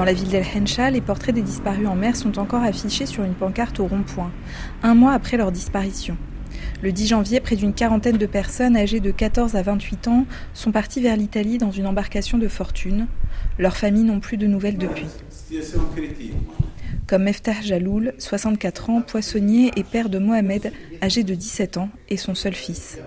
Dans la ville d'El Hensha, les portraits des disparus en mer sont encore affichés sur une pancarte au rond-point, un mois après leur disparition. Le 10 janvier, près d'une quarantaine de personnes âgées de 14 à 28 ans sont parties vers l'Italie dans une embarcation de fortune. Leurs familles n'ont plus de nouvelles depuis. Comme Meftah Jaloul, 64 ans, poissonnier et père de Mohamed, âgé de 17 ans, et son seul fils.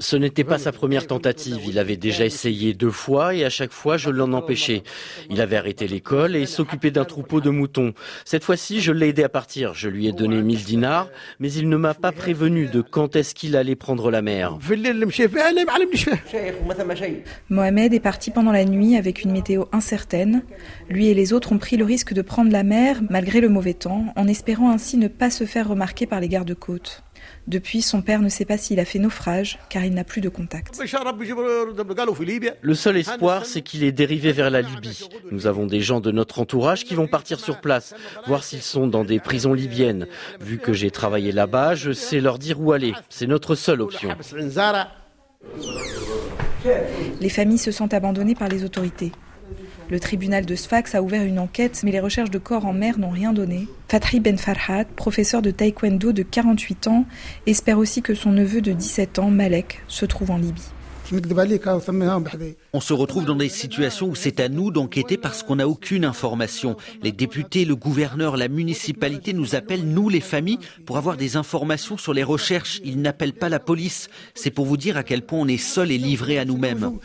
Ce n'était pas sa première tentative. Il avait déjà essayé deux fois et à chaque fois, je l'en empêchais. Il avait arrêté l'école et s'occupait d'un troupeau de moutons. Cette fois-ci, je l'ai aidé à partir. Je lui ai donné 1000 dinars, mais il ne m'a pas prévenu de quand est-ce qu'il allait prendre la mer. Mohamed est parti pendant la nuit avec une météo incertaine. Lui et les autres ont pris le risque de prendre la mer malgré le mauvais temps, en espérant ainsi ne pas se faire remarquer par les gardes-côtes. Depuis, son père ne sait pas s'il a fait naufrage, car il n'a plus de contact. Le seul espoir, c'est qu'il est dérivé vers la Libye. Nous avons des gens de notre entourage qui vont partir sur place, voir s'ils sont dans des prisons libyennes. Vu que j'ai travaillé là-bas, je sais leur dire où aller. C'est notre seule option. Les familles se sentent abandonnées par les autorités. Le tribunal de Sfax a ouvert une enquête, mais les recherches de corps en mer n'ont rien donné. Fatri Ben Farhat, professeur de taekwondo de 48 ans, espère aussi que son neveu de 17 ans, Malek, se trouve en Libye. On se retrouve dans des situations où c'est à nous d'enquêter parce qu'on n'a aucune information. Les députés, le gouverneur, la municipalité nous appellent, nous les familles, pour avoir des informations sur les recherches. Ils n'appellent pas la police. C'est pour vous dire à quel point on est seul et livré à nous-mêmes.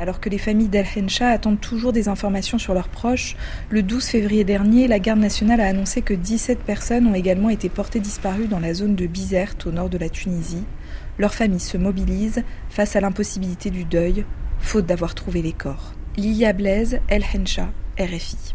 Alors que les familles d'El Hensha attendent toujours des informations sur leurs proches, le 12 février dernier, la garde nationale a annoncé que 17 personnes ont également été portées disparues dans la zone de Bizerte au nord de la Tunisie. Leurs familles se mobilisent face à l'impossibilité du deuil, faute d'avoir trouvé les corps. Lilia Blaise, El Hensha, RFI.